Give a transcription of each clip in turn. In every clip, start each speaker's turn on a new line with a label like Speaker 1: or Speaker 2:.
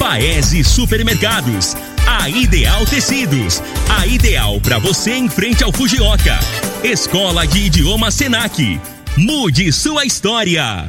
Speaker 1: Paese Supermercados. A Ideal Tecidos. A ideal para você em frente ao Fujioka. Escola de Idioma Senac. Mude sua história.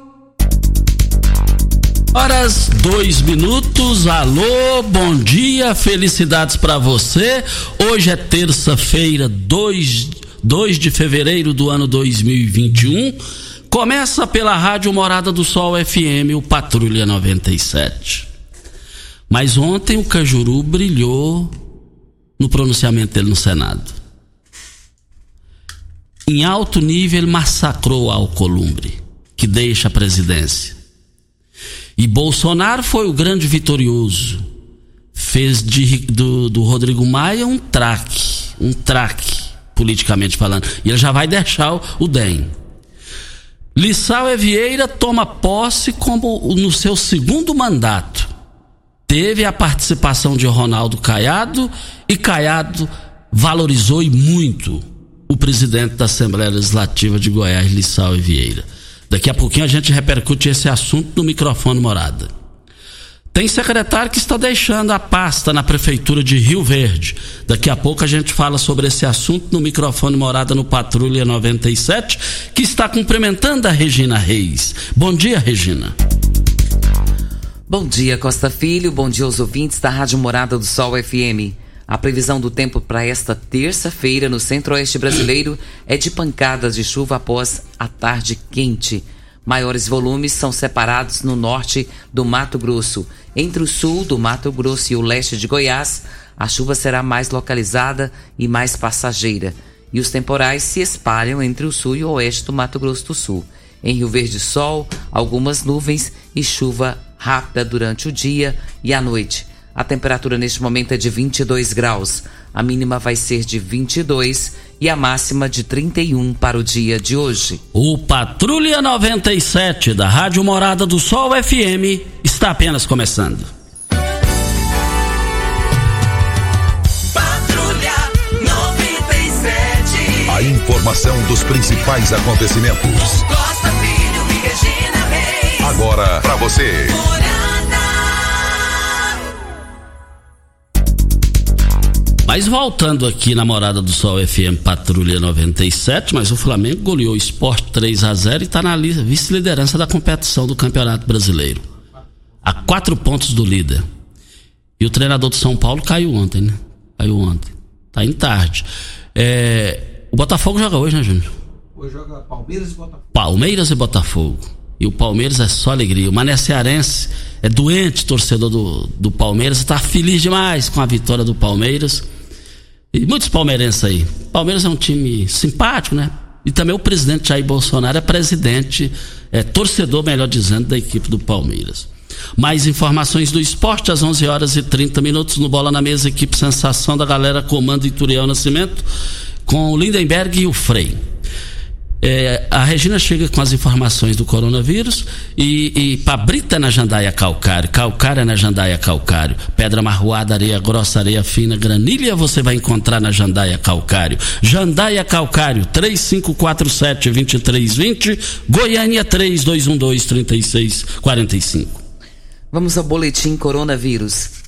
Speaker 2: Horas, dois minutos. Alô, bom dia, felicidades para você. Hoje é terça-feira, 2, 2 de fevereiro do ano 2021. Começa pela Rádio Morada do Sol FM, o Patrulha 97. Mas ontem o Cajuru brilhou no pronunciamento dele no Senado. Em alto nível, ele massacrou Alcolumbre, que deixa a presidência. E Bolsonaro foi o grande vitorioso. Fez de, do, do Rodrigo Maia um traque, um traque, politicamente falando. E ele já vai deixar o, o DEM. Lissau Vieira toma posse como no seu segundo mandato. Teve a participação de Ronaldo Caiado e Caiado valorizou e muito o presidente da Assembleia Legislativa de Goiás, Lissau Vieira. Daqui a pouquinho a gente repercute esse assunto no microfone morada. Tem secretário que está deixando a pasta na prefeitura de Rio Verde. Daqui a pouco a gente fala sobre esse assunto no microfone morada no Patrulha 97, que está cumprimentando a Regina Reis. Bom dia, Regina.
Speaker 3: Bom dia, Costa Filho. Bom dia aos ouvintes da Rádio Morada do Sol FM. A previsão do tempo para esta terça-feira no centro-oeste brasileiro é de pancadas de chuva após a tarde quente. Maiores volumes são separados no norte do Mato Grosso. Entre o sul do Mato Grosso e o leste de Goiás, a chuva será mais localizada e mais passageira. E os temporais se espalham entre o sul e o oeste do Mato Grosso do Sul. Em Rio Verde, sol, algumas nuvens e chuva rápida durante o dia e a noite. A temperatura neste momento é de 22 graus. A mínima vai ser de 22 e a máxima de 31 para o dia de hoje.
Speaker 2: O Patrulha 97 da Rádio Morada do Sol FM está apenas começando.
Speaker 4: Patrulha 97.
Speaker 5: A informação dos principais acontecimentos.
Speaker 4: Costa Filho e Regina Reis.
Speaker 5: Agora para você.
Speaker 2: Mas voltando aqui na Morada do Sol FM Patrulha 97, mas o Flamengo goleou o Sport 3 a 0 e está na vice-liderança da competição do Campeonato Brasileiro. A quatro pontos do líder. E o treinador do São Paulo caiu ontem, né? Caiu ontem. Tá em tarde. É, o Botafogo joga hoje, né, Júnior?
Speaker 6: Hoje joga Palmeiras e Botafogo.
Speaker 2: Palmeiras e Botafogo. E o Palmeiras é só alegria. O Mané Cearense é doente, torcedor do, do Palmeiras, está feliz demais com a vitória do Palmeiras. E muitos palmeirenses aí. Palmeiras é um time simpático, né? E também o presidente Jair Bolsonaro é presidente, é torcedor, melhor dizendo, da equipe do Palmeiras. Mais informações do esporte às 11 horas e 30 minutos no Bola na Mesa, equipe Sensação da galera Comando Ituriel Nascimento, com o Lindenberg e o Frei. É, a Regina chega com as informações do coronavírus e, e Pabrita na Jandaia Calcário, Calcária na Jandaia Calcário, Pedra Marroada, Areia Grossa, Areia Fina, Granilha você vai encontrar na Jandaia Calcário. Jandaia Calcário, 3547-2320, Goiânia 3212-3645.
Speaker 3: Vamos ao boletim coronavírus.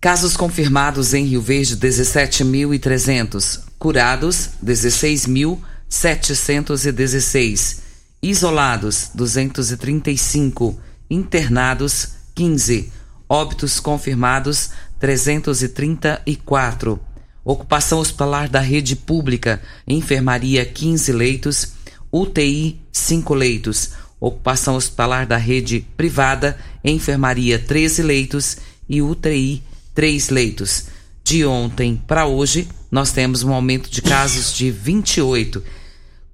Speaker 3: Casos confirmados em Rio Verde, 17.300. Curados, 16.000. 716. Isolados, 235. Internados, 15. Óbitos confirmados, 334. Ocupação hospitalar da rede pública, enfermaria 15 leitos, UTI 5 leitos. Ocupação hospitalar da rede privada, enfermaria 13 leitos e UTI 3 leitos. De ontem para hoje, nós temos um aumento de casos de 28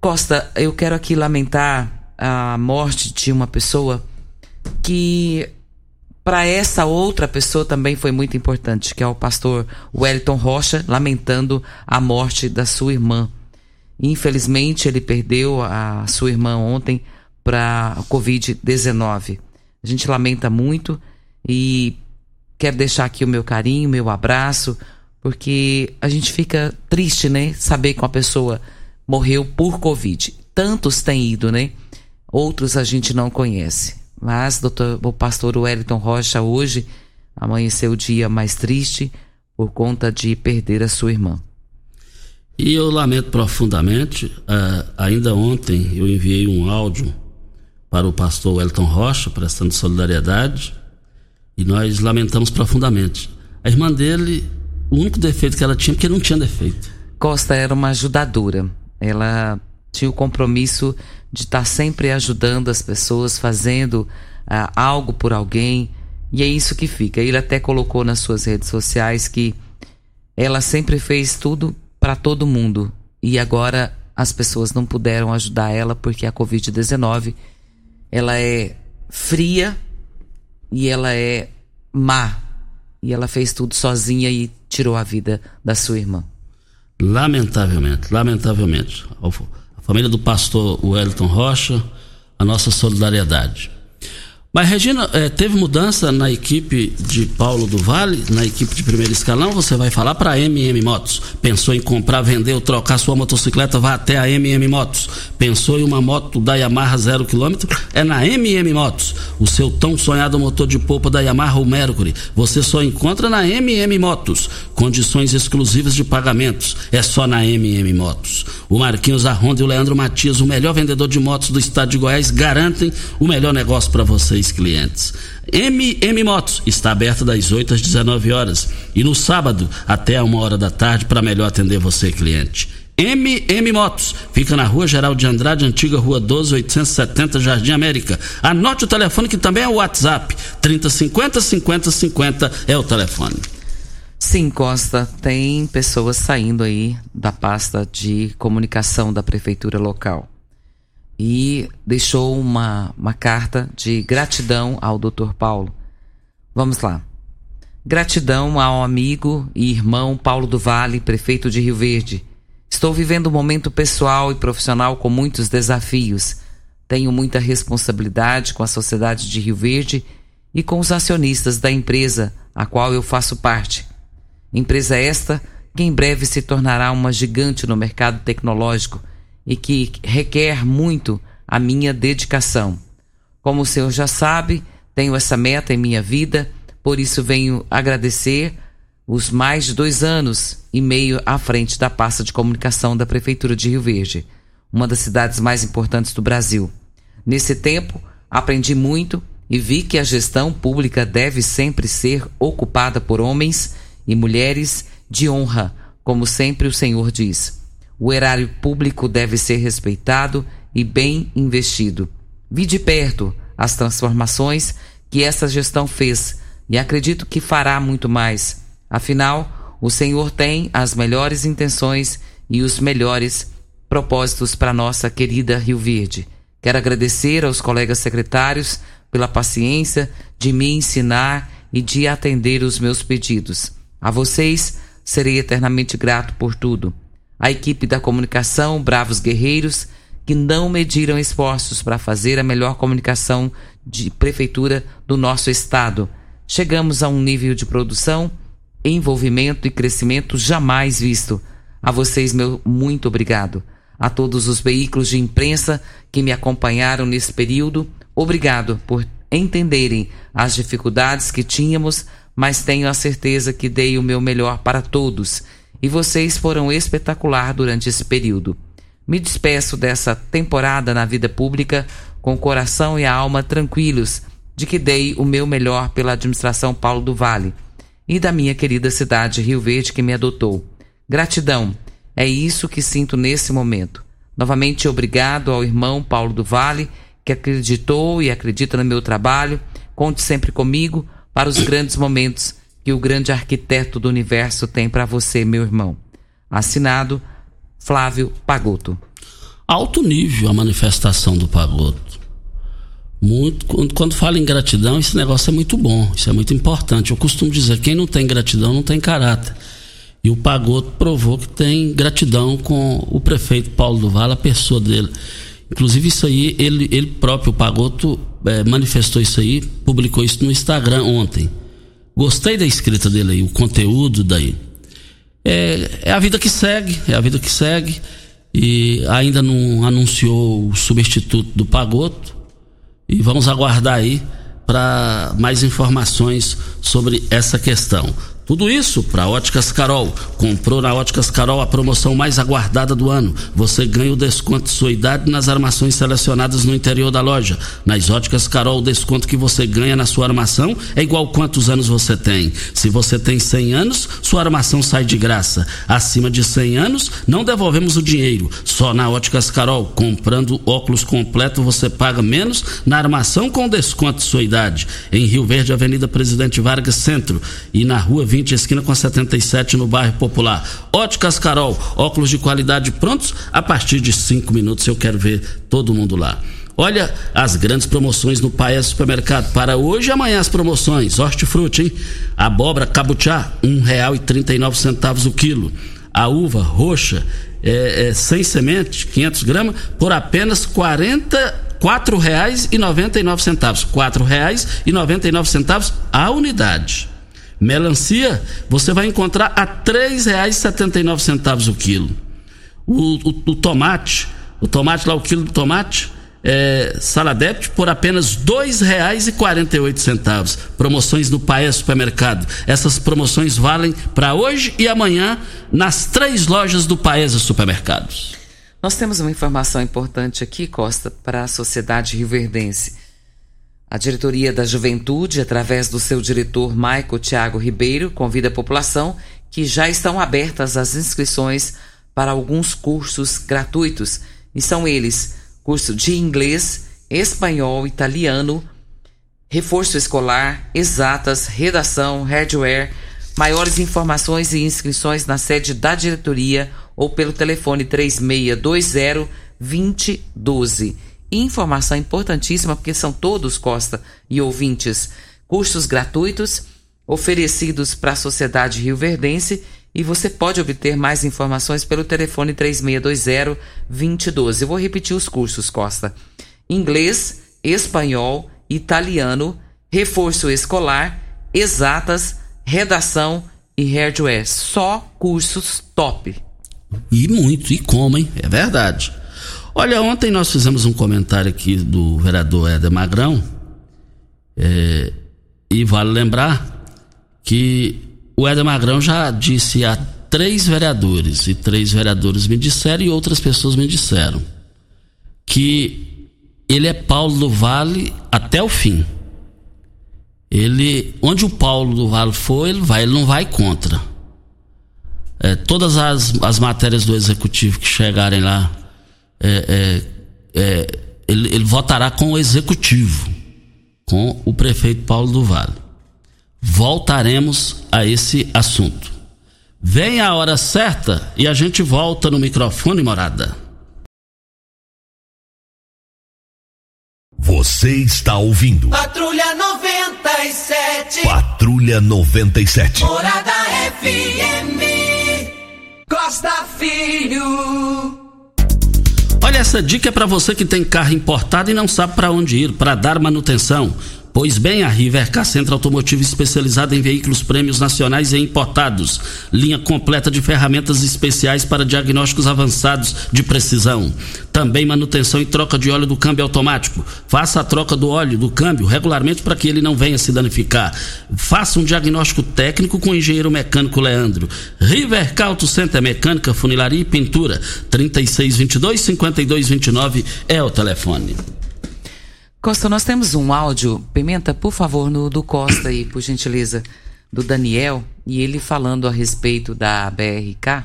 Speaker 3: Costa, eu quero aqui lamentar a morte de uma pessoa que para essa outra pessoa também foi muito importante, que é o pastor Wellington Rocha, lamentando a morte da sua irmã. Infelizmente, ele perdeu a sua irmã ontem para a Covid-19. A gente lamenta muito e quero deixar aqui o meu carinho, meu abraço, porque a gente fica triste, né? Saber que uma pessoa morreu por Covid. Tantos têm ido, né? Outros a gente não conhece. Mas doutor, o pastor Wellington Rocha hoje amanheceu o dia mais triste por conta de perder a sua irmã.
Speaker 2: E eu lamento profundamente. Uh, ainda ontem eu enviei um áudio para o pastor Wellington Rocha, prestando solidariedade, e nós lamentamos profundamente. A irmã dele, o único defeito que ela tinha, porque não tinha defeito.
Speaker 3: Costa era uma ajudadora. Ela tinha o compromisso de estar sempre ajudando as pessoas, fazendo uh, algo por alguém. E é isso que fica. Ele até colocou nas suas redes sociais que ela sempre fez tudo para todo mundo. E agora as pessoas não puderam ajudar ela porque a Covid-19 ela é fria e ela é má. E ela fez tudo sozinha e tirou a vida da sua irmã.
Speaker 2: Lamentavelmente, lamentavelmente. A família do pastor Wellington Rocha, a nossa solidariedade. Mas, Regina, é, teve mudança na equipe de Paulo do Vale, na equipe de primeiro escalão? Você vai falar para a MM Motos. Pensou em comprar, vender ou trocar sua motocicleta? Vá até a MM Motos. Pensou em uma moto da Yamaha zero quilômetro? É na MM Motos. O seu tão sonhado motor de polpa da Yamaha ou Mercury. Você só encontra na MM Motos. Condições exclusivas de pagamentos. É só na MM Motos. O Marquinhos Arronda e o Leandro Matias, o melhor vendedor de motos do estado de Goiás, garantem o melhor negócio para vocês clientes. MM Motos está aberta das 8 às 19 horas e no sábado até a uma hora da tarde para melhor atender você, cliente. MM Motos, fica na rua Geral de Andrade, antiga rua 12, 870, Jardim América. Anote o telefone que também é o WhatsApp, 3050 50 50 é o telefone.
Speaker 3: Sim, Costa, tem pessoas saindo aí da pasta de comunicação da prefeitura local e deixou uma, uma carta de gratidão ao Dr. Paulo. Vamos lá. Gratidão ao amigo e irmão Paulo do Vale, prefeito de Rio Verde. Estou vivendo um momento pessoal e profissional com muitos desafios. Tenho muita responsabilidade com a sociedade de Rio Verde e com os acionistas da empresa a qual eu faço parte. Empresa esta que em breve se tornará uma gigante no mercado tecnológico e que requer muito a minha dedicação. Como o senhor já sabe, tenho essa meta em minha vida, por isso venho agradecer os mais de dois anos e meio à frente da pasta de comunicação da Prefeitura de Rio Verde, uma das cidades mais importantes do Brasil. Nesse tempo, aprendi muito e vi que a gestão pública deve sempre ser ocupada por homens e mulheres de honra, como sempre o Senhor diz. O erário público deve ser respeitado e bem investido. Vi de perto as transformações que essa gestão fez e acredito que fará muito mais. Afinal, o Senhor tem as melhores intenções e os melhores propósitos para nossa querida Rio Verde. Quero agradecer aos colegas secretários pela paciência de me ensinar e de atender os meus pedidos. A vocês serei eternamente grato por tudo a equipe da comunicação Bravos Guerreiros, que não mediram esforços para fazer a melhor comunicação de prefeitura do nosso estado. Chegamos a um nível de produção, envolvimento e crescimento jamais visto. A vocês, meu muito obrigado. A todos os veículos de imprensa que me acompanharam nesse período, obrigado por entenderem as dificuldades que tínhamos, mas tenho a certeza que dei o meu melhor para todos e vocês foram espetacular durante esse período. Me despeço dessa temporada na vida pública com o coração e a alma tranquilos de que dei o meu melhor pela administração Paulo do Vale e da minha querida cidade Rio Verde que me adotou. Gratidão, é isso que sinto nesse momento. Novamente obrigado ao irmão Paulo do Vale que acreditou e acredita no meu trabalho. Conte sempre comigo para os grandes momentos que o grande arquiteto do universo tem para você, meu irmão. Assinado Flávio Pagoto.
Speaker 2: Alto nível a manifestação do Pagoto. Muito, quando, quando fala em gratidão, esse negócio é muito bom, isso é muito importante. Eu costumo dizer: quem não tem gratidão não tem caráter. E o Pagoto provou que tem gratidão com o prefeito Paulo do Vale, a pessoa dele. Inclusive, isso aí, ele, ele próprio, o Pagoto, é, manifestou isso aí, publicou isso no Instagram ontem. Gostei da escrita dele aí, o conteúdo daí. É, é a vida que segue, é a vida que segue. E ainda não anunciou o substituto do Pagoto. E vamos aguardar aí para mais informações sobre essa questão. Tudo isso para Óticas Carol. Comprou na Óticas Carol a promoção mais aguardada do ano. Você ganha o desconto de sua idade nas armações selecionadas no interior da loja. Nas Óticas Carol, o desconto que você ganha na sua armação é igual quantos anos você tem. Se você tem 100 anos, sua armação sai de graça. Acima de 100 anos, não devolvemos o dinheiro. Só na Óticas Carol, comprando óculos completo, você paga menos na armação com desconto de sua idade. Em Rio Verde, Avenida Presidente Vargas Centro e na Rua 20 20, esquina com a 77, no bairro Popular. Óticas Carol, óculos de qualidade prontos a partir de 5 minutos. Eu quero ver todo mundo lá. Olha as grandes promoções no Paes Supermercado. Para hoje e amanhã as promoções. Hortifruti, hein? Abóbora cabuchá, nove centavos o quilo. A uva roxa, é, é, sem semente, 500 gramas, por apenas noventa e nove centavos a unidade. Melancia você vai encontrar a R$ 3,79 o quilo. O, o, o, tomate, o tomate lá, o quilo de tomate, é, saladete por apenas R$ 2,48. Promoções no Paes Supermercado. Essas promoções valem para hoje e amanhã nas três lojas do Paes Supermercados.
Speaker 3: Nós temos uma informação importante aqui, Costa, para a sociedade rioverdense. A diretoria da Juventude, através do seu diretor Maico Tiago Ribeiro, convida a população que já estão abertas as inscrições para alguns cursos gratuitos. E são eles: curso de inglês, espanhol, italiano, reforço escolar, exatas, redação, hardware. Maiores informações e inscrições na sede da diretoria ou pelo telefone 3620 2012 informação importantíssima, porque são todos, Costa e ouvintes, cursos gratuitos oferecidos para a sociedade rioverdense e você pode obter mais informações pelo telefone 3620-2012. Eu vou repetir os cursos, Costa. Inglês, espanhol, italiano, reforço escolar, exatas, redação e hardware. Só cursos top.
Speaker 2: E muito, e como, hein? É verdade. Olha, ontem nós fizemos um comentário aqui do vereador Éder Magrão, é, e vale lembrar que o Éder Magrão já disse a três vereadores, e três vereadores me disseram e outras pessoas me disseram, que ele é Paulo do Vale até o fim. Ele, onde o Paulo do Vale for, ele vai, ele não vai contra. É, todas as, as matérias do executivo que chegarem lá é, é, é, ele, ele votará com o executivo, com o prefeito Paulo do Vale. Voltaremos a esse assunto. Vem a hora certa e a gente volta no microfone morada.
Speaker 1: Você está ouvindo.
Speaker 4: Patrulha 97.
Speaker 1: Patrulha 97.
Speaker 4: Morada FM. Costa Filho.
Speaker 2: Olha, essa dica é para você que tem carro importado e não sabe para onde ir para dar manutenção. Pois bem, a Rivercar Centro Automotivo especializada em veículos prêmios nacionais e importados. Linha completa de ferramentas especiais para diagnósticos avançados de precisão. Também manutenção e troca de óleo do câmbio automático. Faça a troca do óleo do câmbio regularmente para que ele não venha se danificar. Faça um diagnóstico técnico com o engenheiro mecânico Leandro. Rivercar Auto Center Mecânica, Funilaria e Pintura. 3622 5229 é o telefone.
Speaker 3: Costa, nós temos um áudio, Pimenta, por favor, no do Costa aí, por gentileza, do Daniel, e ele falando a respeito da BRK.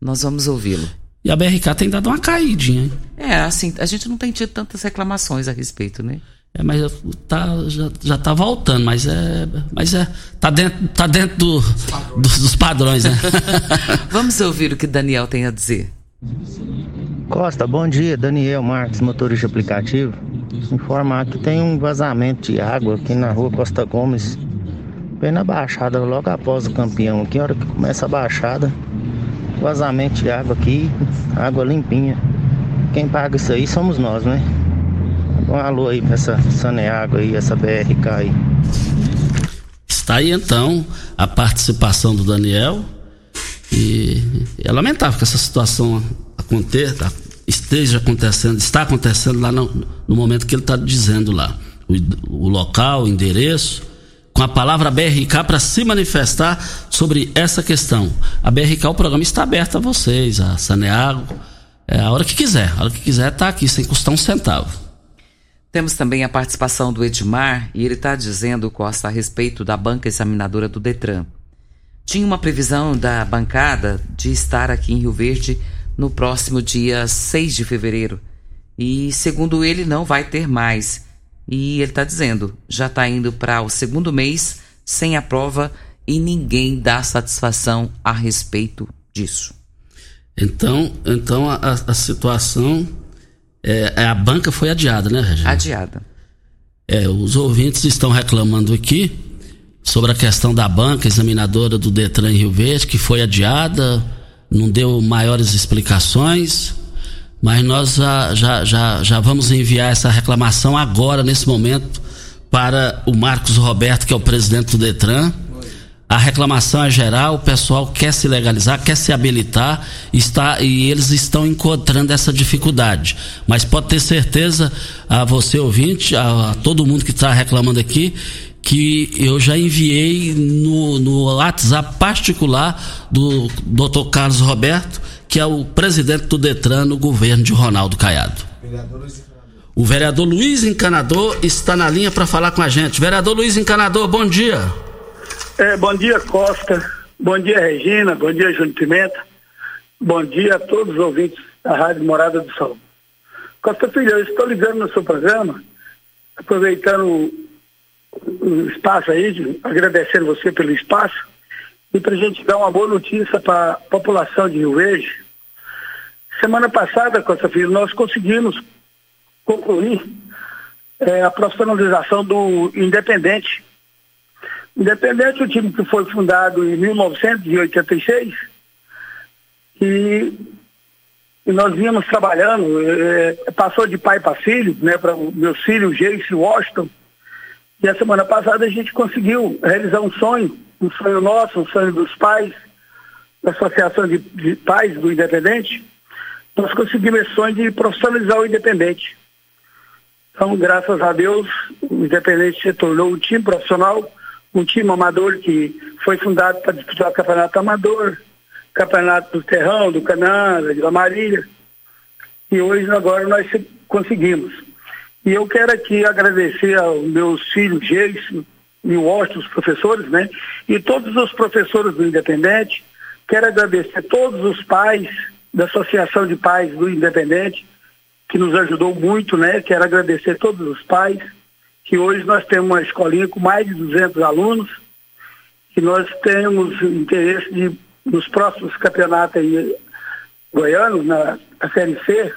Speaker 3: Nós vamos ouvi-lo.
Speaker 2: E a BRK tem dado uma caidinha, hein?
Speaker 3: É, assim, a gente não tem tido tantas reclamações a respeito, né?
Speaker 2: É, mas tá, já, já tá voltando, mas é. Mas é. Tá dentro, tá dentro do, do, dos padrões, né?
Speaker 3: Vamos ouvir o que Daniel tem a dizer.
Speaker 7: Costa, bom dia. Daniel Marques, motorista aplicativo. Informar que tem um vazamento de água aqui na rua Costa Gomes, bem na baixada, logo após o campeão aqui. A hora que começa a baixada, vazamento de água aqui, água limpinha. Quem paga isso aí somos nós, né? Um alô aí pra essa Saneágua aí, essa BRK aí.
Speaker 2: Está aí então a participação do Daniel. E é lamentável que essa situação aconteça, esteja acontecendo, está acontecendo lá no, no momento que ele está dizendo lá. O, o, local, o endereço, com a palavra BRK para se manifestar sobre essa questão. A BRK, o programa está aberto a vocês, a Saneago, é, a hora que quiser. A hora que quiser está aqui, sem custar um centavo.
Speaker 3: Temos também a participação do Edmar, e ele está dizendo, Costa, a respeito da banca examinadora do Detran. Tinha uma previsão da bancada de estar aqui em Rio Verde no próximo dia 6 de fevereiro. E, segundo ele, não vai ter mais. E ele está dizendo, já está indo para o segundo mês sem a prova e ninguém dá satisfação a respeito disso.
Speaker 2: Então, então a, a situação é, é, a banca foi adiada, né, Regina?
Speaker 3: Adiada.
Speaker 2: É, os ouvintes estão reclamando aqui sobre a questão da banca examinadora do Detran Rio Verde, que foi adiada não deu maiores explicações, mas nós já, já, já, já vamos enviar essa reclamação agora, nesse momento, para o Marcos Roberto, que é o presidente do Detran. A reclamação é geral, o pessoal quer se legalizar, quer se habilitar, está e eles estão encontrando essa dificuldade. Mas pode ter certeza, a você ouvinte, a, a todo mundo que está reclamando aqui, que eu já enviei no, no WhatsApp particular do Dr. Carlos Roberto, que é o presidente do Detran no governo de Ronaldo Caiado. O vereador Luiz Encanador está na linha para falar com a gente. Vereador Luiz Encanador, bom dia.
Speaker 8: É, bom dia, Costa. Bom dia, Regina. Bom dia, Júnior Pimenta. Bom dia a todos os ouvintes da Rádio Morada do Sol. Costa Filho, eu estou ligando no seu programa, aproveitando o espaço aí, agradecendo você pelo espaço, e para a gente dar uma boa notícia para a população de Rio Verde. Semana passada, Costa Filho, nós conseguimos concluir é, a profissionalização do Independente. Independente, o time que foi fundado em 1986, e, e nós vínhamos trabalhando, é, passou de pai para filho, né, para meus filhos, Jace e Washington, e a semana passada a gente conseguiu realizar um sonho, um sonho nosso, um sonho dos pais, da Associação de, de Pais do Independente. Nós conseguimos esse sonho de profissionalizar o Independente. Então, graças a Deus, o Independente se tornou um time profissional, um time amador que foi fundado para disputar o campeonato amador, campeonato do Terrão, do Canaã, da Marília. E hoje, agora, nós conseguimos. E eu quero aqui agradecer aos meus filhos, Jason e o Washington, os professores, né? E todos os professores do Independente. Quero agradecer todos os pais da Associação de Pais do Independente, que nos ajudou muito, né? Quero agradecer todos os pais, que hoje nós temos uma escolinha com mais de 200 alunos, que nós temos interesse de, nos próximos campeonatos aí, goianos, na, na Série C,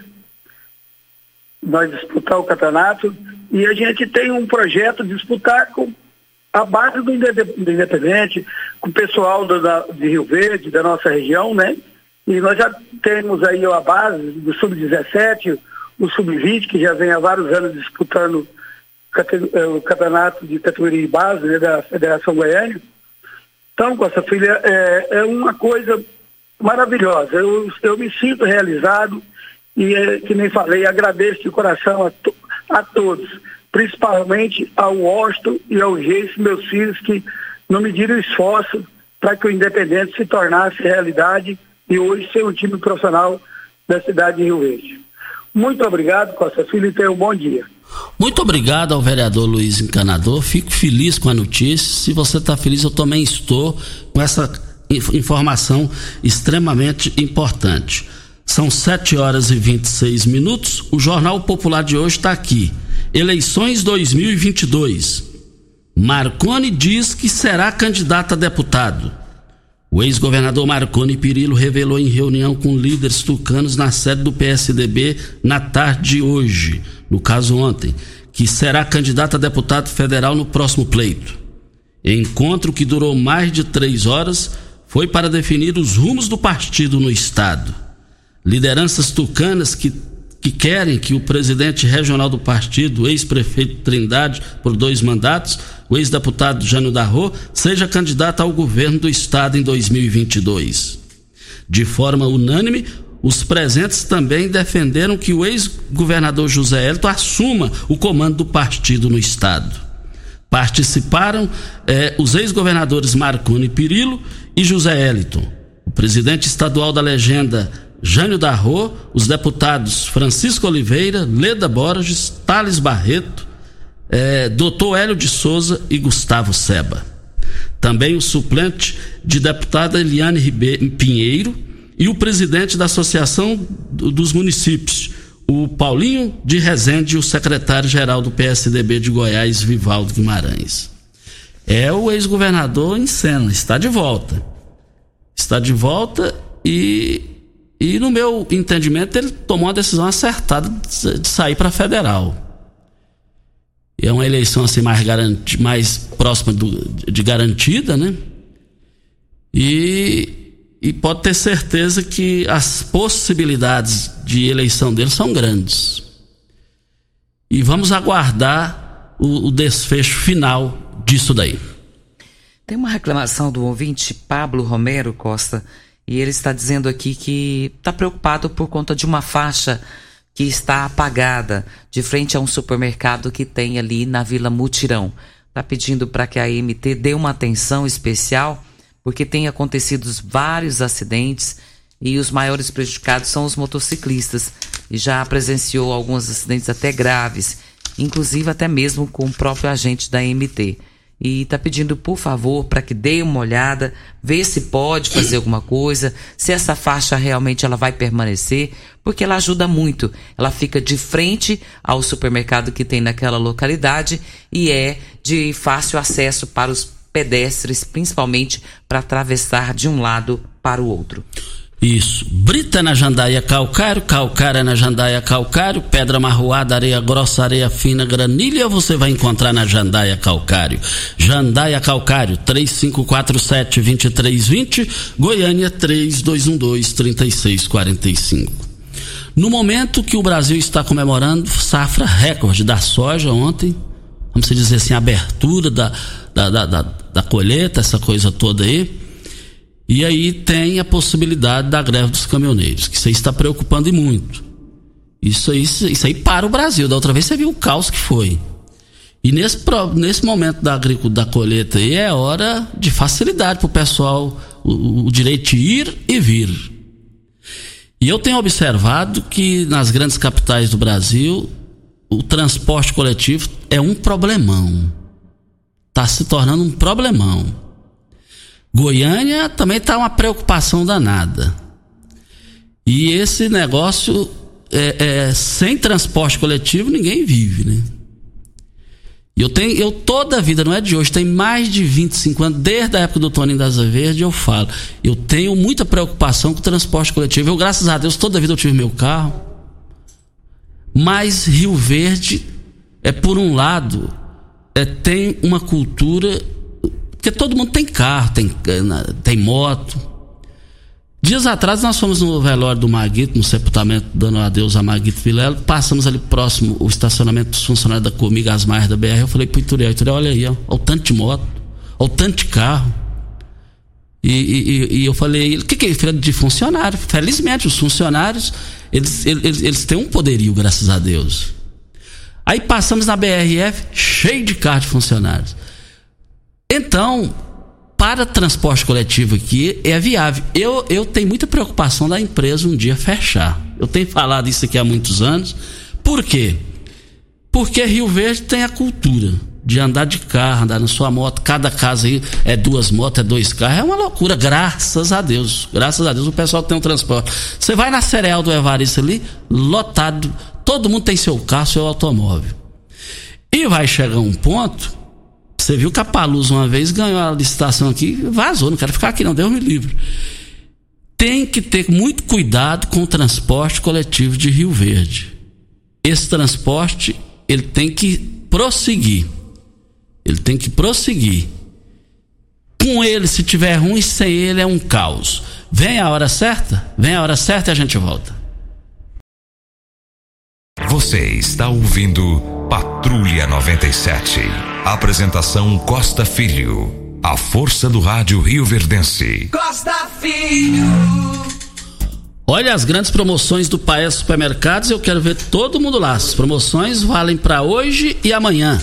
Speaker 8: nós disputar o campeonato e a gente tem um projeto de disputar com a base do Independente, com o pessoal do, da, de Rio Verde, da nossa região, né? E nós já temos aí a base do Sub-17, o Sub-20, que já vem há vários anos disputando eh, o campeonato de categoria de base né, da Federação Goiânia. Então, Costa Filha, é, é uma coisa maravilhosa. Eu, eu me sinto realizado e, é, que nem falei, agradeço de coração a, to, a todos, principalmente ao Washington e ao Geice, meus filhos, que não mediram esforço para que o Independente se tornasse realidade e hoje ser um time profissional da cidade de Rio Verde. Muito obrigado, Costa Filho, e tenha um bom dia.
Speaker 2: Muito obrigado ao vereador Luiz Encanador. Fico feliz com a notícia. Se você está feliz, eu também estou com essa informação extremamente importante. São 7 horas e 26 minutos. O Jornal Popular de hoje está aqui. Eleições 2022. Marconi diz que será candidato a deputado. O ex-governador Marconi Pirillo revelou em reunião com líderes tucanos na sede do PSDB na tarde de hoje, no caso ontem, que será candidato a deputado federal no próximo pleito. Encontro que durou mais de três horas foi para definir os rumos do partido no estado. Lideranças tucanas que que querem que o presidente regional do partido, ex-prefeito Trindade, por dois mandatos, o ex-deputado Jânio Darro, seja candidato ao governo do estado em 2022. De forma unânime, os presentes também defenderam que o ex-governador José Elton assuma o comando do partido no estado. Participaram eh, os ex-governadores Marconi Pirillo e José Eliton. O presidente estadual da legenda Jânio Darro, os deputados Francisco Oliveira, Leda Borges, Thales Barreto, eh, Doutor Hélio de Souza e Gustavo Seba. Também o suplente de deputada Eliane Ribeiro Pinheiro e o presidente da Associação dos Municípios, o Paulinho de Rezende e o secretário-geral do PSDB de Goiás, Vivaldo Guimarães. É o ex-governador em cena, está de volta. Está de volta e e no meu entendimento, ele tomou uma decisão acertada de sair para federal. E é uma eleição assim mais, garanti, mais próxima do, de garantida, né? E, e pode ter certeza que as possibilidades de eleição dele são grandes. E vamos aguardar o, o desfecho final disso daí.
Speaker 3: Tem uma reclamação do ouvinte Pablo Romero Costa e ele está dizendo aqui que está preocupado por conta de uma faixa que está apagada de frente a um supermercado que tem ali na Vila Mutirão. Está pedindo para que a MT dê uma atenção especial, porque tem acontecido vários acidentes e os maiores prejudicados são os motociclistas. E já presenciou alguns acidentes até graves, inclusive até mesmo com o próprio agente da MT e está pedindo, por favor, para que dê uma olhada, ver se pode fazer alguma coisa, se essa faixa realmente ela vai permanecer, porque ela ajuda muito. Ela fica de frente ao supermercado que tem naquela localidade e é de fácil acesso para os pedestres, principalmente para atravessar de um lado para o outro.
Speaker 2: Isso. Brita na jandaia calcário, calcária na jandaia calcário, pedra marroada, areia grossa, areia fina, granilha, você vai encontrar na jandaia calcário. Jandaia calcário, 3547-2320, Goiânia 3212-3645. No momento que o Brasil está comemorando safra recorde da soja ontem, vamos dizer assim, abertura da, da, da, da, da colheita, essa coisa toda aí, e aí tem a possibilidade da greve dos caminhoneiros, que isso aí está preocupando e muito. Isso aí, isso aí para o Brasil. Da outra vez você viu o caos que foi. E nesse, nesse momento da agricultura da colheita aí é hora de facilidade para o pessoal, o direito de ir e vir. E eu tenho observado que nas grandes capitais do Brasil o transporte coletivo é um problemão. Está se tornando um problemão. Goiânia também está uma preocupação danada. E esse negócio, é, é, sem transporte coletivo, ninguém vive, né? Eu tenho, eu toda a vida, não é de hoje, tem mais de 25 anos, desde a época do Toninho das Verde, eu falo. Eu tenho muita preocupação com o transporte coletivo. Eu, graças a Deus, toda a vida eu tive meu carro. Mas Rio Verde, é por um lado, é, tem uma cultura porque todo mundo tem carro, tem, tem moto. Dias atrás nós fomos no velório do Maguito, no sepultamento, dando adeus a Maguito Vilela. Passamos ali próximo o estacionamento dos funcionários da Comiga, as margens da BR. Eu falei pro Ituriel, Ituriel, olha aí, ó, o tanto de moto, o tanto de carro. E, e, e eu falei, o que, que é filho de funcionário? Felizmente, os funcionários, eles, eles, eles têm um poderio, graças a Deus. Aí passamos na BRF, cheio de carro de funcionários. Então, para transporte coletivo aqui é viável. Eu, eu tenho muita preocupação da empresa um dia fechar. Eu tenho falado isso aqui há muitos anos. Por quê? Porque Rio Verde tem a cultura de andar de carro, andar na sua moto. Cada casa aí é duas motos, é dois carros. É uma loucura, graças a Deus. Graças a Deus o pessoal tem um transporte. Você vai na Cereal do Evaristo ali, lotado. Todo mundo tem seu carro, seu automóvel. E vai chegar um ponto você viu que a Paluz uma vez ganhou a licitação aqui, vazou, não quero ficar aqui não, Deus me livre. Tem que ter muito cuidado com o transporte coletivo de Rio Verde. Esse transporte, ele tem que prosseguir. Ele tem que prosseguir. Com ele, se tiver ruim, sem ele é um caos. Vem a hora certa? Vem a hora certa e a gente volta.
Speaker 5: Você está ouvindo Patrulha 97. Apresentação Costa Filho. A força do rádio Rio Verdense.
Speaker 4: Costa Filho.
Speaker 2: Olha as grandes promoções do Paes Supermercados, eu quero ver todo mundo lá. As promoções valem para hoje e amanhã.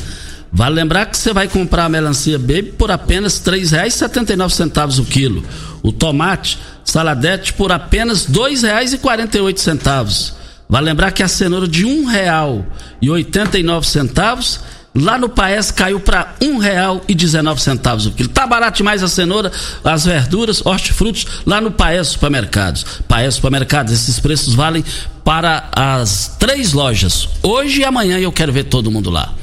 Speaker 2: Vale lembrar que você vai comprar a melancia Baby por apenas R$ 3,79 o quilo. O tomate Saladete por apenas R$ 2,48. Vale lembrar que a cenoura de R$ 1,89 lá no Paes caiu para um real e dezenove centavos o quilo. Tá barato demais a cenoura, as verduras, hortifrutos lá no Paes Supermercados. Paes Supermercados, esses preços valem para as três lojas. Hoje e amanhã eu quero ver todo mundo lá.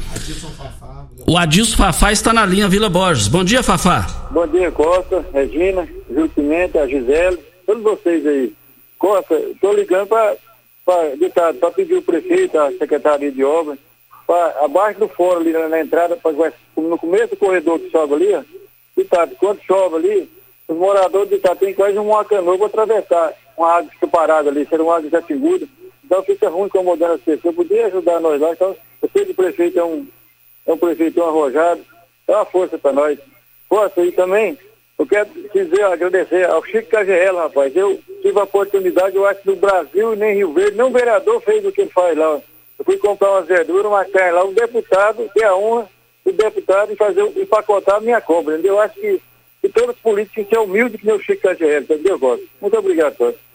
Speaker 2: O Adilson Fafá está na linha Vila Borges. Bom dia, Fafá.
Speaker 9: Bom dia, Costa, Regina, Gil Pimenta, a Gisele, todos vocês aí. Costa, estou ligando para para pedir o prefeito, a secretaria de obras, pra, abaixo do fórum ali na, na entrada, pra, no começo do corredor que sobe ali, ó, ditado, quando chove ali, os moradores de Itá tem quase uma canoa para atravessar uma água que parada ali, ser uma água segura, então fica ruim incomodando as pessoas. Podia ajudar nós lá, então eu sei que o prefeito é um, é um prefeito arrojado, dá uma força para nós. Força aí também, eu quero dizer, agradecer ao Chico Cagel, rapaz. Eu tive a oportunidade, eu acho no Brasil, nem Rio Verde, nem vereador fez o que ele faz lá. Eu fui comprar umas verduras, uma carne lá, um deputado tem a honra do deputado em fazer, empacotar a minha compra, entendeu? Eu acho que, que todos os políticos ser humildes que o Chico Cagel, entendeu, Gosto? Muito obrigado, todos.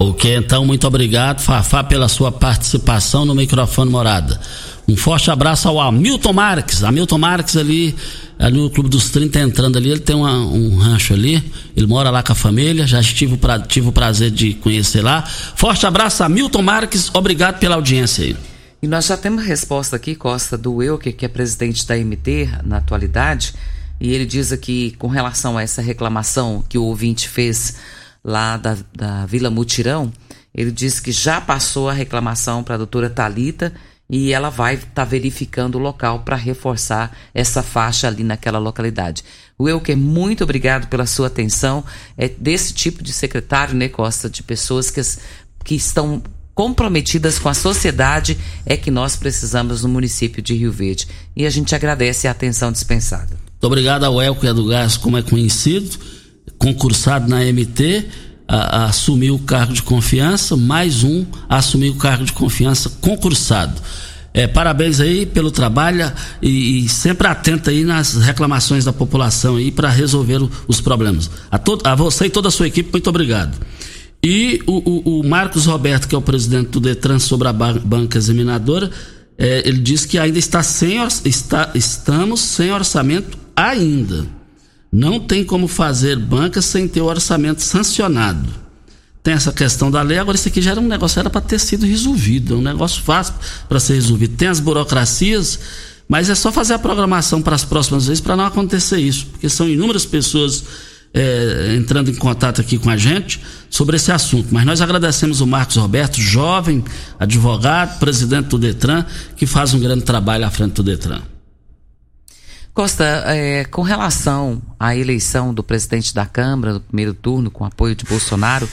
Speaker 2: Ok, então, muito obrigado, Fafá, pela sua participação no microfone Morada. Um forte abraço ao Hamilton Marques. Hamilton Marques ali, ali no Clube dos 30 entrando ali, ele tem uma, um rancho ali, ele mora lá com a família, já tive, pra, tive o prazer de conhecer lá. Forte abraço, Hamilton Marques, obrigado pela audiência aí.
Speaker 3: E nós já temos resposta aqui, Costa, do Euker, que é presidente da MT na atualidade, e ele diz aqui, com relação a essa reclamação que o ouvinte fez lá da, da Vila Mutirão, ele diz que já passou a reclamação para a doutora Talita e ela vai estar tá verificando o local para reforçar essa faixa ali naquela localidade. O Euker, muito obrigado pela sua atenção. É desse tipo de secretário, né, Costa, de pessoas que, que estão comprometidas com a sociedade é que nós precisamos no município de Rio Verde. E a gente agradece a atenção dispensada.
Speaker 2: Muito obrigado ao Elker do Gás, como é conhecido concursado na MT, a, a assumiu o cargo de confiança, mais um assumiu o cargo de confiança concursado. É, parabéns aí pelo trabalho e, e, sempre atento aí nas reclamações da população aí para resolver o, os problemas. A, a você e toda a sua equipe, muito obrigado. E o, o, o Marcos Roberto, que é o presidente do Detran sobre a banca examinadora, é, ele disse que ainda está sem está, estamos sem orçamento ainda. Não tem como fazer banca sem ter o orçamento sancionado. Tem essa questão da lei, agora isso aqui já era um negócio, era para ter sido resolvido, é um negócio fácil para ser resolvido. Tem as burocracias, mas é só fazer a programação para as próximas vezes para não acontecer isso, porque são inúmeras pessoas é, entrando em contato aqui com a gente sobre esse assunto. Mas nós agradecemos o Marcos Roberto, jovem advogado, presidente do Detran, que faz um grande trabalho à frente do Detran.
Speaker 3: Costa, é, com relação à eleição do presidente da Câmara, no primeiro turno, com apoio de Bolsonaro,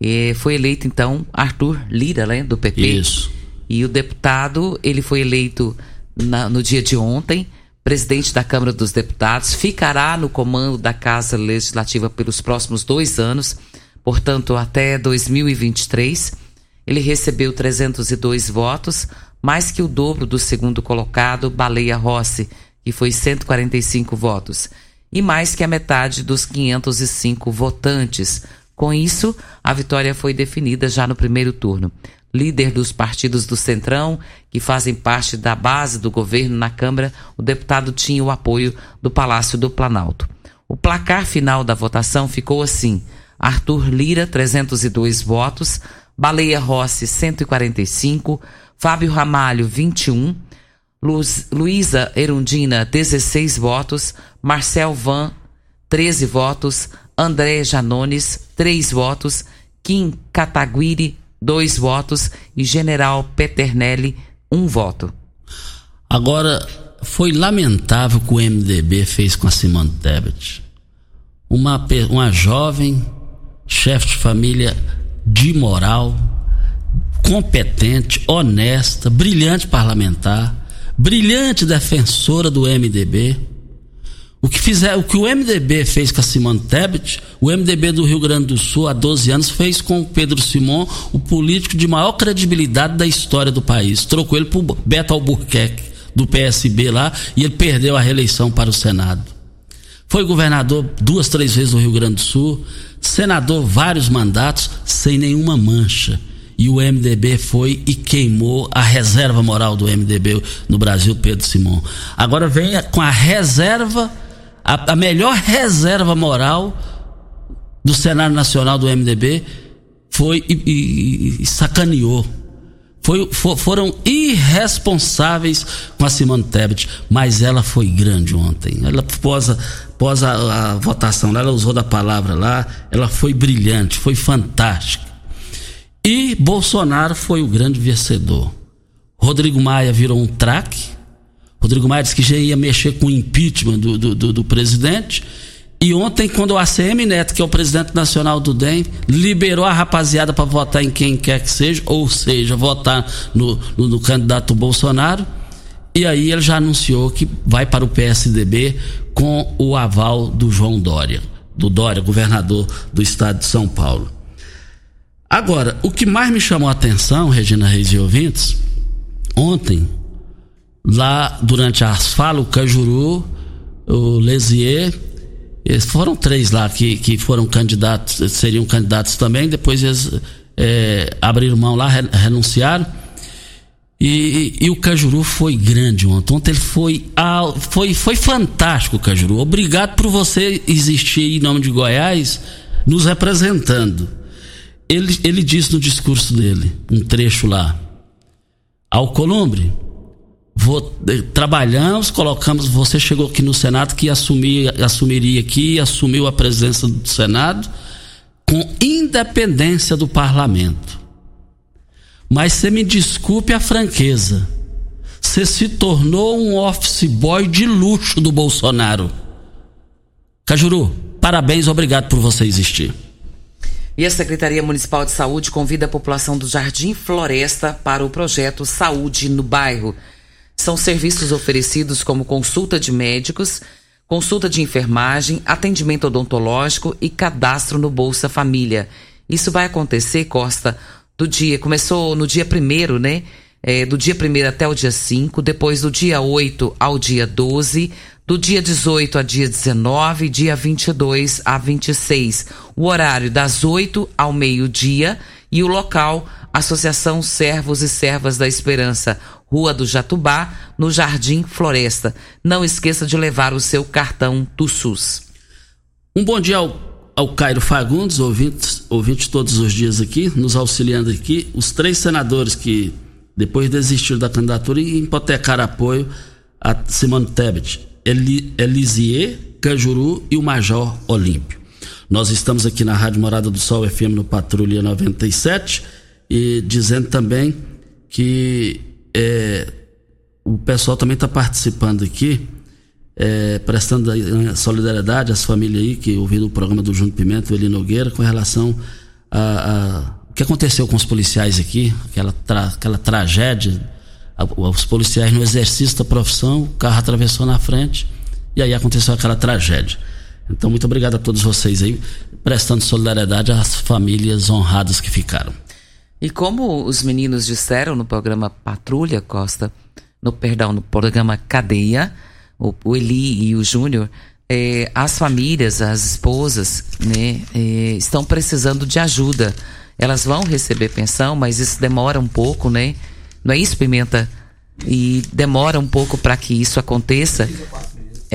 Speaker 3: é, foi eleito então Arthur Lira, né, do PP.
Speaker 2: Isso.
Speaker 3: E o deputado, ele foi eleito na, no dia de ontem, presidente da Câmara dos Deputados, ficará no comando da Casa Legislativa pelos próximos dois anos, portanto até 2023. Ele recebeu 302 votos, mais que o dobro do segundo colocado, Baleia Rossi, que foi 145 votos, e mais que a metade dos 505 votantes. Com isso, a vitória foi definida já no primeiro turno. Líder dos partidos do Centrão, que fazem parte da base do governo na Câmara, o deputado tinha o apoio do Palácio do Planalto. O placar final da votação ficou assim: Arthur Lira, 302 votos, Baleia Rossi, 145, Fábio Ramalho, 21, Luísa Erundina, 16 votos, Marcel Van, 13 votos, André Janones, 3 votos, Kim Kataguiri, 2 votos e General Peternelli, 1 um voto.
Speaker 2: Agora, foi lamentável o que o MDB fez com a Simone Tebet. Uma, uma jovem chefe de família de moral, competente, honesta, brilhante parlamentar, brilhante defensora do MDB. O que, fizer, o que o MDB fez com a Simone Tebet, o MDB do Rio Grande do Sul há 12 anos fez com o Pedro Simon, o político de maior credibilidade da história do país. Trocou ele por Beto Albuquerque, do PSB lá, e ele perdeu a reeleição para o Senado. Foi governador duas, três vezes no Rio Grande do Sul, senador vários mandatos, sem nenhuma mancha e o MDB foi e queimou a reserva moral do MDB no Brasil, Pedro Simão. Agora vem com a reserva, a, a melhor reserva moral do Senado Nacional do MDB foi e, e, e sacaneou. Foi, for, foram irresponsáveis com a Simone Tebet, mas ela foi grande ontem. Ela pós, a, pós a, a votação, ela usou da palavra lá, ela foi brilhante, foi fantástica. E Bolsonaro foi o grande vencedor. Rodrigo Maia virou um traque. Rodrigo Maia disse que já ia mexer com o impeachment do, do, do, do presidente. E ontem, quando o ACM Neto, que é o presidente nacional do DEM, liberou a rapaziada para votar em quem quer que seja, ou seja, votar no, no, no, candidato Bolsonaro, e aí ele já anunciou que vai para o PSDB com o aval do João Dória, do Dória, governador do estado de São Paulo. Agora, o que mais me chamou a atenção, Regina Reis e ouvintes, ontem, lá durante as falas, o Cajuru, o Lesier, eles foram três lá que, que foram candidatos, seriam candidatos também, depois eles é, abriram mão lá, renunciaram. E, e, o Cajuru foi grande ontem. Ontem ele foi, foi, foi fantástico, Cajuru. Obrigado por você existir em nome de Goiás, nos representando ele, ele disse no discurso dele, um trecho lá, Alcolumbre, vou, eh, trabalhamos, colocamos, você chegou aqui no Senado que assumir, assumiria aqui, assumiu a presença do Senado com independência do parlamento. Mas você me desculpe a franqueza. Você se tornou um office boy de luxo do Bolsonaro. Cajuru, parabéns, obrigado por você existir.
Speaker 3: E a Secretaria Municipal de Saúde convida a população do Jardim Floresta para o projeto Saúde no Bairro. São serviços oferecidos como consulta de médicos, consulta de enfermagem, atendimento odontológico e cadastro no Bolsa Família. Isso vai acontecer, Costa, do dia, começou no dia primeiro, né? É, do dia 1 até o dia 5, depois do dia 8 ao dia 12, do dia 18 a dia 19, dia 22 a 26. O horário das 8 ao meio-dia e o local Associação Servos e Servas da Esperança, Rua do Jatubá, no Jardim Floresta. Não esqueça de levar o seu cartão do SUS.
Speaker 2: Um bom dia ao, ao Cairo Fagundes, ouvinte, ouvinte todos os dias aqui, nos auxiliando aqui. Os três senadores que depois desistiram da candidatura e hipotecaram apoio a Simone Tebet. Elisier, Cajuru e o Major Olímpio. Nós estamos aqui na Rádio Morada do Sol FM no Patrulha 97 e dizendo também que é, o pessoal também está participando aqui é, prestando solidariedade às famílias aí que ouviram o programa do Júnior Pimenta, o Eli Nogueira, com relação a, a o que aconteceu com os policiais aqui, aquela, tra, aquela tragédia. Os policiais no exercício da profissão, o carro atravessou na frente e aí aconteceu aquela tragédia. Então, muito obrigado a todos vocês aí, prestando solidariedade às famílias honradas que ficaram.
Speaker 3: E como os meninos disseram no programa Patrulha Costa, no perdão, no programa Cadeia, o, o Eli e o Júnior, é, as famílias, as esposas, né, é, estão precisando de ajuda. Elas vão receber pensão, mas isso demora um pouco, né? Não é isso, Pimenta? E demora um pouco para que isso aconteça.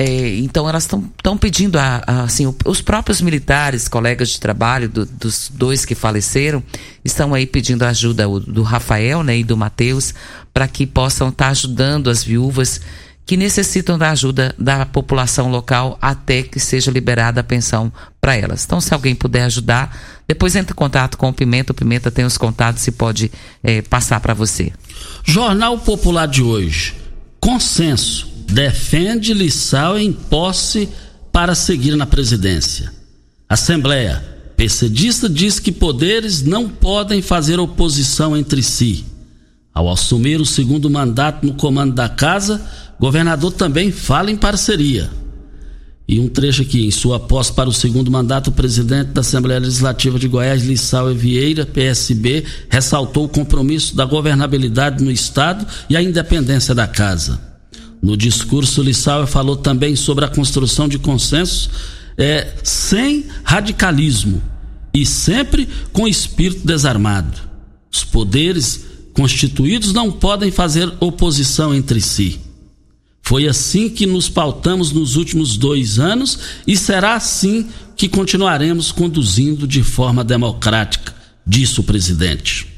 Speaker 3: É, então elas estão pedindo a, a, assim o, os próprios militares, colegas de trabalho do, dos dois que faleceram, estão aí pedindo ajuda do, do Rafael né, e do Matheus para que possam estar tá ajudando as viúvas que necessitam da ajuda da população local até que seja liberada a pensão para elas. Então, se alguém puder ajudar, depois entre em contato com o Pimenta. O Pimenta tem os contatos e pode é, passar para você.
Speaker 2: Jornal Popular de hoje. Consenso. Defende Lissau em posse para seguir na presidência. Assembleia. PCDista diz que poderes não podem fazer oposição entre si. Ao assumir o segundo mandato no comando da casa, governador também fala em parceria. E um trecho aqui, em sua posse para o segundo mandato, o presidente da Assembleia Legislativa de Goiás, Lissau Vieira, PSB, ressaltou o compromisso da governabilidade no Estado e a independência da casa. No discurso, Lissau falou também sobre a construção de consensos é, sem radicalismo e sempre com espírito desarmado. Os poderes constituídos não podem fazer oposição entre si. Foi assim que nos pautamos nos últimos dois anos e será assim que continuaremos conduzindo de forma democrática, disse o presidente.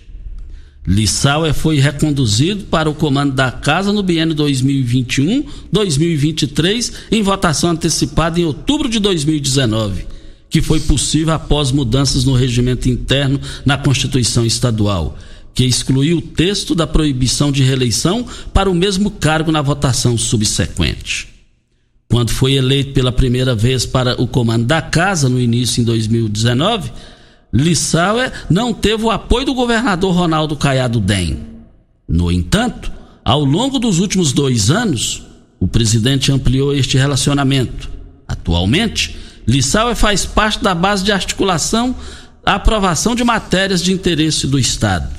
Speaker 2: Lissauer foi reconduzido para o comando da casa no biênio 2021-2023 em votação antecipada em outubro de 2019, que foi possível após mudanças no regimento interno na Constituição Estadual que excluiu o texto da proibição de reeleição para o mesmo cargo na votação subsequente. Quando foi eleito pela primeira vez para o comando da casa no início em 2019, Lissauer não teve o apoio do governador Ronaldo Caiado Dem. No entanto, ao longo dos últimos dois anos, o presidente ampliou este relacionamento. Atualmente, Lissauer faz parte da base de articulação da aprovação de matérias de interesse do Estado.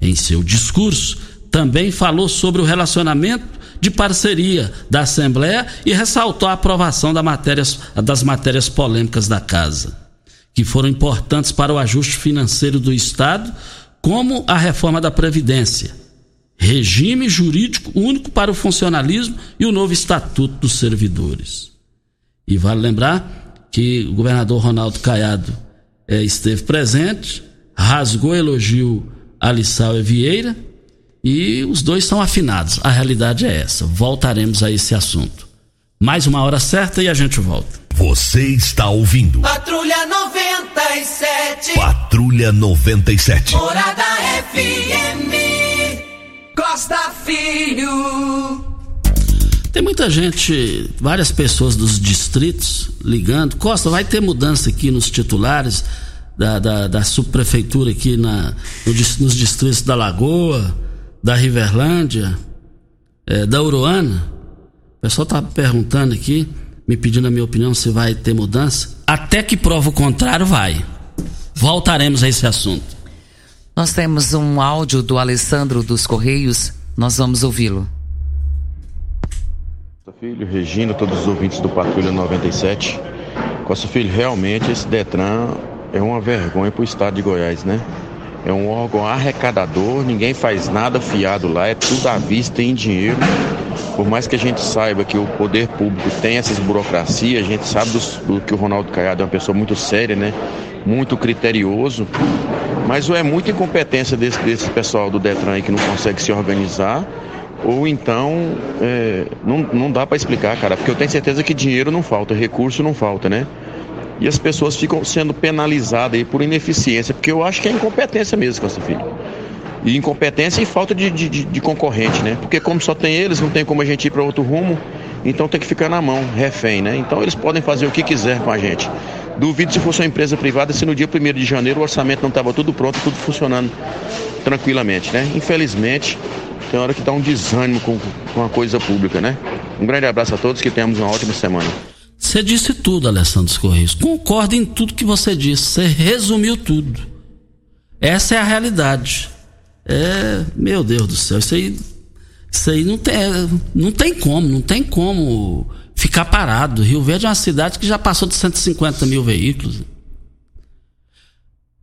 Speaker 2: Em seu discurso, também falou sobre o relacionamento de parceria da Assembleia e ressaltou a aprovação da matérias, das matérias polêmicas da Casa, que foram importantes para o ajuste financeiro do Estado, como a reforma da Previdência, regime jurídico único para o funcionalismo e o novo Estatuto dos Servidores. E vale lembrar que o governador Ronaldo Caiado eh, esteve presente, rasgou elogio Alissal e Vieira, e os dois são afinados. A realidade é essa. Voltaremos a esse assunto. Mais uma hora certa e a gente volta.
Speaker 1: Você está ouvindo.
Speaker 4: Patrulha 97.
Speaker 1: Patrulha 97.
Speaker 4: Morada FM. Costa Filho.
Speaker 2: Tem muita gente, várias pessoas dos distritos ligando. Costa, vai ter mudança aqui nos titulares da, da, da subprefeitura aqui na, no, nos distritos da Lagoa, da Riverlândia, é, da Uruana. O pessoal está perguntando aqui, me pedindo a minha opinião se vai ter mudança. Até que prova o contrário, vai. Voltaremos a esse assunto.
Speaker 3: Nós temos um áudio do Alessandro dos Correios, nós vamos ouvi-lo.
Speaker 10: Filho, Regina, todos os ouvintes do Patrulha 97. Costa Filho, realmente esse Detran é uma vergonha para o estado de Goiás, né? É um órgão arrecadador, ninguém faz nada fiado lá, é tudo à vista em dinheiro. Por mais que a gente saiba que o poder público tem essas burocracias, a gente sabe do, do que o Ronaldo Caiado é uma pessoa muito séria, né? Muito criterioso. Mas ou é muita incompetência desse, desse pessoal do Detran aí que não consegue se organizar, ou então é, não, não dá para explicar, cara, porque eu tenho certeza que dinheiro não falta, recurso não falta, né? e as pessoas ficam sendo penalizadas aí por ineficiência, porque eu acho que é incompetência mesmo, Costa Filho. E incompetência e falta de, de, de, concorrente, né? Porque como só tem eles, não tem como a gente ir para outro rumo. Então tem que ficar na mão, refém, né? Então eles podem fazer o que quiser com a gente. Duvido se fosse uma empresa privada se no dia 1 de janeiro o orçamento não estava tudo pronto, tudo funcionando tranquilamente, né? Infelizmente, tem hora que dá um desânimo com, com a coisa pública, né? Um grande abraço a todos, que tenhamos uma ótima semana.
Speaker 2: Você disse tudo, Alessandro Correios. Concordo em tudo que você disse. Você resumiu tudo. Essa é a realidade. É, meu Deus do céu, isso aí, isso aí não tem, não tem como, não tem como ficar parado. Rio Verde é uma cidade que já passou de 150 mil veículos.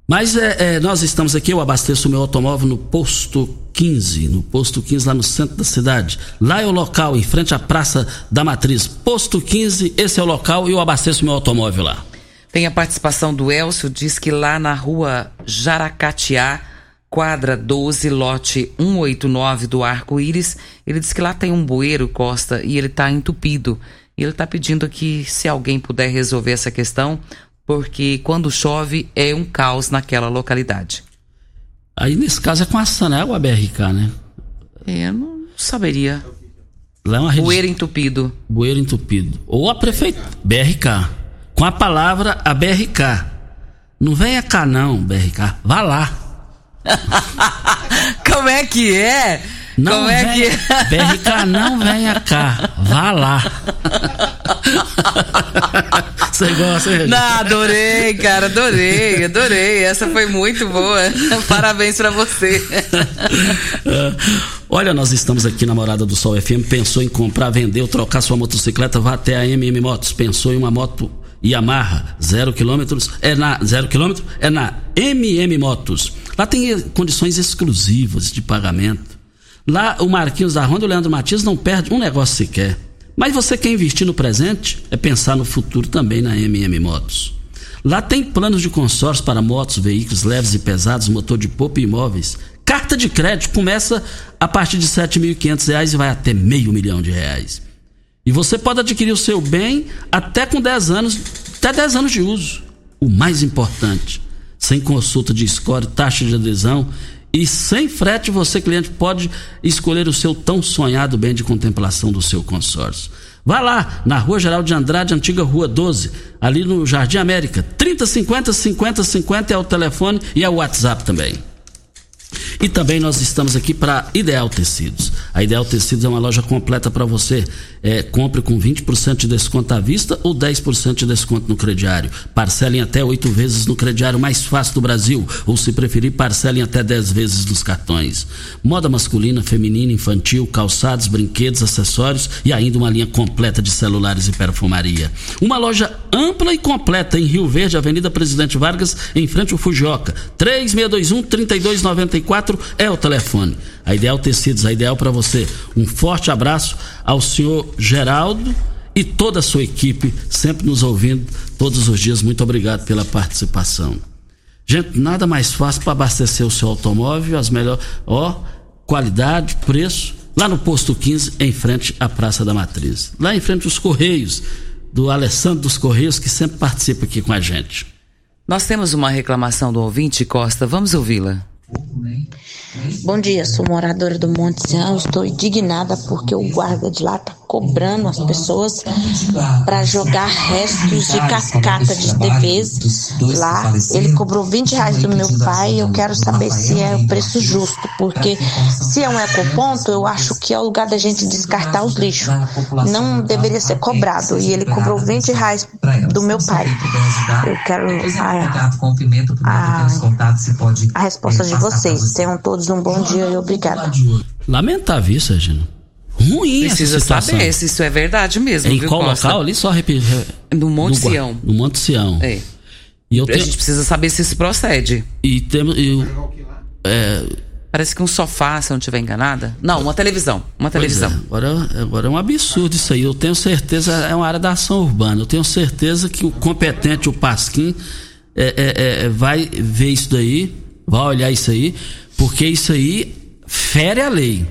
Speaker 2: Mas é, é, nós estamos aqui, eu abasteço o meu automóvel no posto 15, no posto 15 lá no centro da cidade. Lá é o local, em frente à Praça da Matriz. Posto 15, esse é o local e eu abasteço o meu automóvel lá.
Speaker 3: Tem a participação do Elcio, diz que lá na rua Jaracatiá, quadra 12, lote 189 do Arco-Íris, ele diz que lá tem um bueiro, Costa, e ele está entupido. E ele está pedindo aqui se alguém puder resolver essa questão, porque quando chove é um caos naquela localidade.
Speaker 2: Aí nesse caso é com a Sana, é o BRK, né?
Speaker 3: É, eu não saberia.
Speaker 2: Lá é uma rede...
Speaker 3: Bueiro entupido.
Speaker 2: Bueiro entupido. Ou a prefeitura, BRK. Com a palavra a BRK. Não venha cá não, BRK. Vá lá.
Speaker 3: Como é que é?
Speaker 2: Não
Speaker 3: Como é
Speaker 2: venha,
Speaker 3: que
Speaker 2: BRK não venha cá. Vá lá. Você gosta, Regina?
Speaker 3: Não, adorei, cara, adorei, adorei. Essa foi muito boa. Parabéns pra você.
Speaker 2: Olha, nós estamos aqui na Morada do Sol FM. Pensou em comprar, vender ou trocar sua motocicleta? Vá até a MM Motos. Pensou em uma moto Yamaha, zero quilômetros? É na zero quilômetro? É na MM Motos. Lá tem condições exclusivas de pagamento. Lá o Marquinhos da Ronda e o Leandro Matias não perde um negócio sequer. Mas você quer investir no presente? É pensar no futuro também na MM Motos. Lá tem planos de consórcio para motos, veículos leves e pesados, motor de popa e imóveis. Carta de crédito começa a partir de R$ 7.500 e vai até meio milhão de reais. E você pode adquirir o seu bem até com 10 anos, até 10 anos de uso. O mais importante, sem consulta de score, taxa de adesão e sem frete, você, cliente, pode escolher o seu tão sonhado bem de contemplação do seu consórcio. Vá lá, na Rua Geral de Andrade, antiga Rua 12, ali no Jardim América. 3050 5050 é o telefone e é o WhatsApp também. E também nós estamos aqui para Ideal Tecidos. A Ideal Tecidos é uma loja completa para você. É, compre com 20% de desconto à vista ou 10% de desconto no crediário. Parcelem até oito vezes no crediário mais fácil do Brasil. Ou, se preferir, parcelem até 10 vezes nos cartões. Moda masculina, feminina, infantil, calçados, brinquedos, acessórios e ainda uma linha completa de celulares e perfumaria. Uma loja ampla e completa em Rio Verde, Avenida Presidente Vargas, em frente ao Fujioka. 3621 3294 é o telefone. A Ideal Tecidos, a ideal para você. Um forte abraço ao senhor Geraldo e toda a sua equipe, sempre nos ouvindo todos os dias. Muito obrigado pela participação. Gente, nada mais fácil para abastecer o seu automóvel, as melhores, ó, qualidade, preço, lá no posto 15, em frente à Praça da Matriz. Lá em frente os Correios, do Alessandro dos Correios, que sempre participa aqui com a gente.
Speaker 3: Nós temos uma reclamação do ouvinte, Costa. Vamos ouvi-la.
Speaker 11: Bom dia, sou moradora do Monte Sião. Estou indignada porque o guarda de lá está cobrando as pessoas para jogar restos de cascata de TVs lá. Ele cobrou 20 reais do meu pai. Eu quero saber se é o preço justo, porque se é um ecoponto, eu acho que é o lugar da gente descartar os lixos. Não deveria ser cobrado. E ele cobrou 20 reais do meu pai. Eu quero a, a, a resposta de vocês. Tenham todos um bom dia e obrigada.
Speaker 2: Lamentável isso, Regina. Ruim
Speaker 3: Precisa
Speaker 2: essa situação.
Speaker 3: saber se isso é verdade mesmo.
Speaker 2: Em
Speaker 3: viu,
Speaker 2: qual
Speaker 3: Costa?
Speaker 2: local? Ali só repetir.
Speaker 3: No Monte
Speaker 2: Gua-
Speaker 3: Sião.
Speaker 2: No Monte Sião.
Speaker 3: É.
Speaker 2: E eu
Speaker 3: A
Speaker 2: tenho,
Speaker 3: gente precisa saber se isso procede.
Speaker 2: e temos. eu- é,
Speaker 3: Parece que um sofá, se eu não estiver enganada. Não, uma televisão. Uma televisão.
Speaker 2: é, agora, agora é um absurdo isso aí. Eu tenho certeza, é uma área da ação urbana. Eu tenho certeza que o competente, o Pasquim, é, é, é, vai ver isso daí, vai olhar isso aí, porque isso aí fere a lei.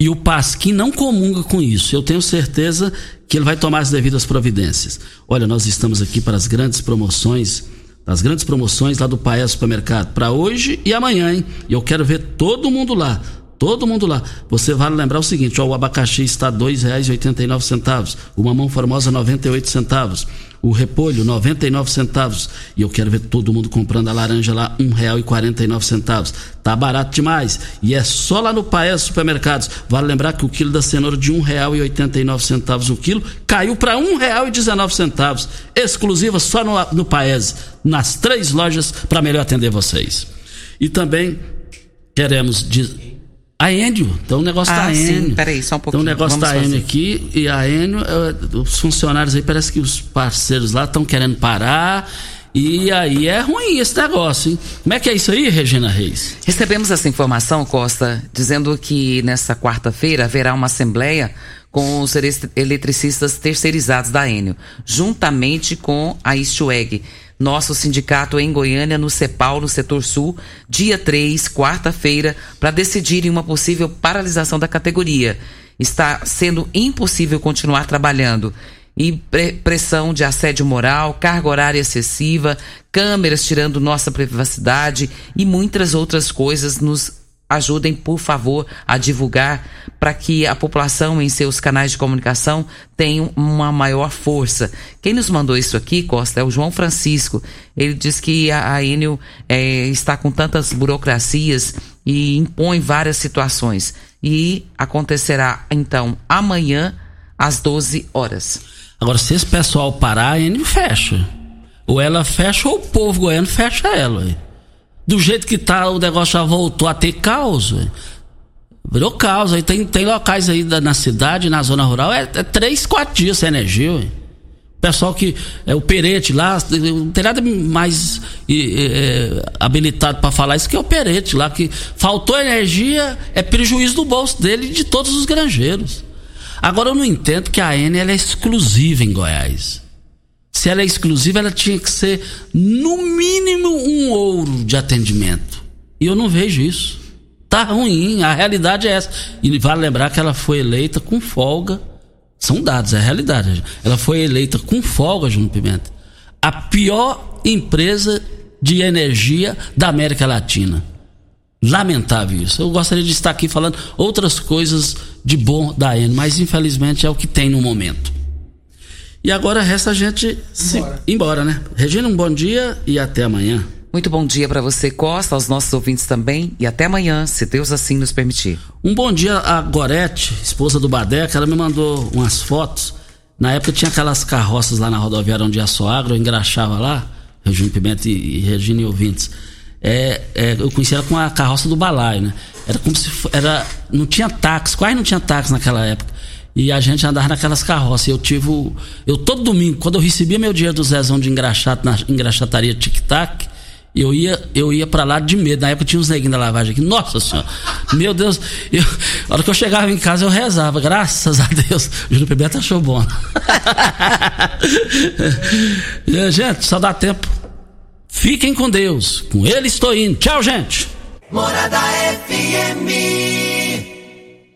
Speaker 2: E o Pasquim não comunga com isso. Eu tenho certeza que ele vai tomar as devidas providências. Olha, nós estamos aqui para as grandes promoções, as grandes promoções lá do Paes Supermercado, para hoje e amanhã, hein? E eu quero ver todo mundo lá. Todo mundo lá. Você vale lembrar o seguinte: ó, o abacaxi está R$ 2,89, o mamão formosa 98 centavos, o repolho 99 centavos. E eu quero ver todo mundo comprando a laranja lá R$ 1,49. Tá barato demais. E é só lá no Paes Supermercados. Vale lembrar que o quilo da cenoura de R$ 1,89 o quilo caiu para R$ 1,19. Exclusiva só no, no Paes, nas três lojas para melhor atender vocês. E também queremos a Enio, então o negócio ah, da Enio.
Speaker 3: Peraí, só um pouquinho.
Speaker 2: Então o negócio Vamos da Enio aqui e a Enio, os funcionários aí, parece que os parceiros lá estão querendo parar. E aí é ruim esse negócio, hein? Como é que é isso aí, Regina Reis?
Speaker 3: Recebemos essa informação, Costa, dizendo que nessa quarta-feira haverá uma assembleia com os eletricistas terceirizados da Enio, juntamente com a Istueg nosso sindicato em Goiânia, no CEPAL, no setor sul, dia 3, quarta-feira, para decidirem uma possível paralisação da categoria. Está sendo impossível continuar trabalhando. E pressão de assédio moral, carga horária excessiva, câmeras tirando nossa privacidade e muitas outras coisas nos ajudem, por favor, a divulgar para que a população em seus canais de comunicação tenha uma maior força. Quem nos mandou isso aqui, Costa, é o João Francisco. Ele diz que a, a Enel é, está com tantas burocracias e impõe várias situações. E acontecerá, então, amanhã, às 12 horas.
Speaker 2: Agora, se esse pessoal parar, a Enel fecha. Ou ela fecha ou o povo goiano fecha ela. Do jeito que tá, o negócio já voltou a ter caos. Véio. Virou caos. Aí tem, tem locais aí da, na cidade, na zona rural, é, é três, quatro dias sem energia. Véio. Pessoal que é o perete lá, não tem nada mais é, habilitado para falar isso que é o perete lá, que faltou energia, é prejuízo do bolso dele e de todos os granjeiros. Agora eu não entendo que a N é exclusiva em Goiás. Se ela é exclusiva, ela tinha que ser, no mínimo, um ouro de atendimento. E eu não vejo isso. Tá ruim, a realidade é essa. E vale lembrar que ela foi eleita com folga. São dados, é a realidade. Ela foi eleita com folga, Júnior Pimenta. A pior empresa de energia da América Latina. Lamentável isso. Eu gostaria de estar aqui falando outras coisas de bom da ENE, mas infelizmente é o que tem no momento. E agora resta a gente se embora. embora, né? Regina, um bom dia e até amanhã.
Speaker 3: Muito bom dia para você, Costa, aos nossos ouvintes também. E até amanhã, se Deus assim nos permitir.
Speaker 2: Um bom dia a Gorete, esposa do Badeca. Ela me mandou umas fotos. Na época tinha aquelas carroças lá na rodoviária onde ia Soagro, eu engraxava lá, Regina Pimenta e, e Regina e ouvintes. É, é, eu conhecia ela com a carroça do balaio, né? Era como se era não tinha táxi, quase não tinha táxi naquela época. E a gente andava naquelas carroças. Eu tive. Eu todo domingo, quando eu recebia meu dinheiro do Zezão de engraxato na engraxataria Tic Tac, eu ia, eu ia para lá de medo. Na época tinha uns neguinhos da lavagem aqui. Nossa senhora! Meu Deus! Eu, a hora que eu chegava em casa eu rezava. Graças a Deus. O Júlio Pimenta achou bom. gente, só dá tempo. Fiquem com Deus. Com ele estou indo. Tchau, gente!
Speaker 4: Morada FM.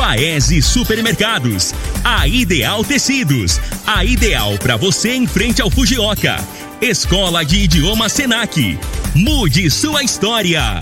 Speaker 1: Paese Supermercados, a Ideal Tecidos, a ideal para você em frente ao Fujioka. Escola de Idioma Senac. Mude sua história.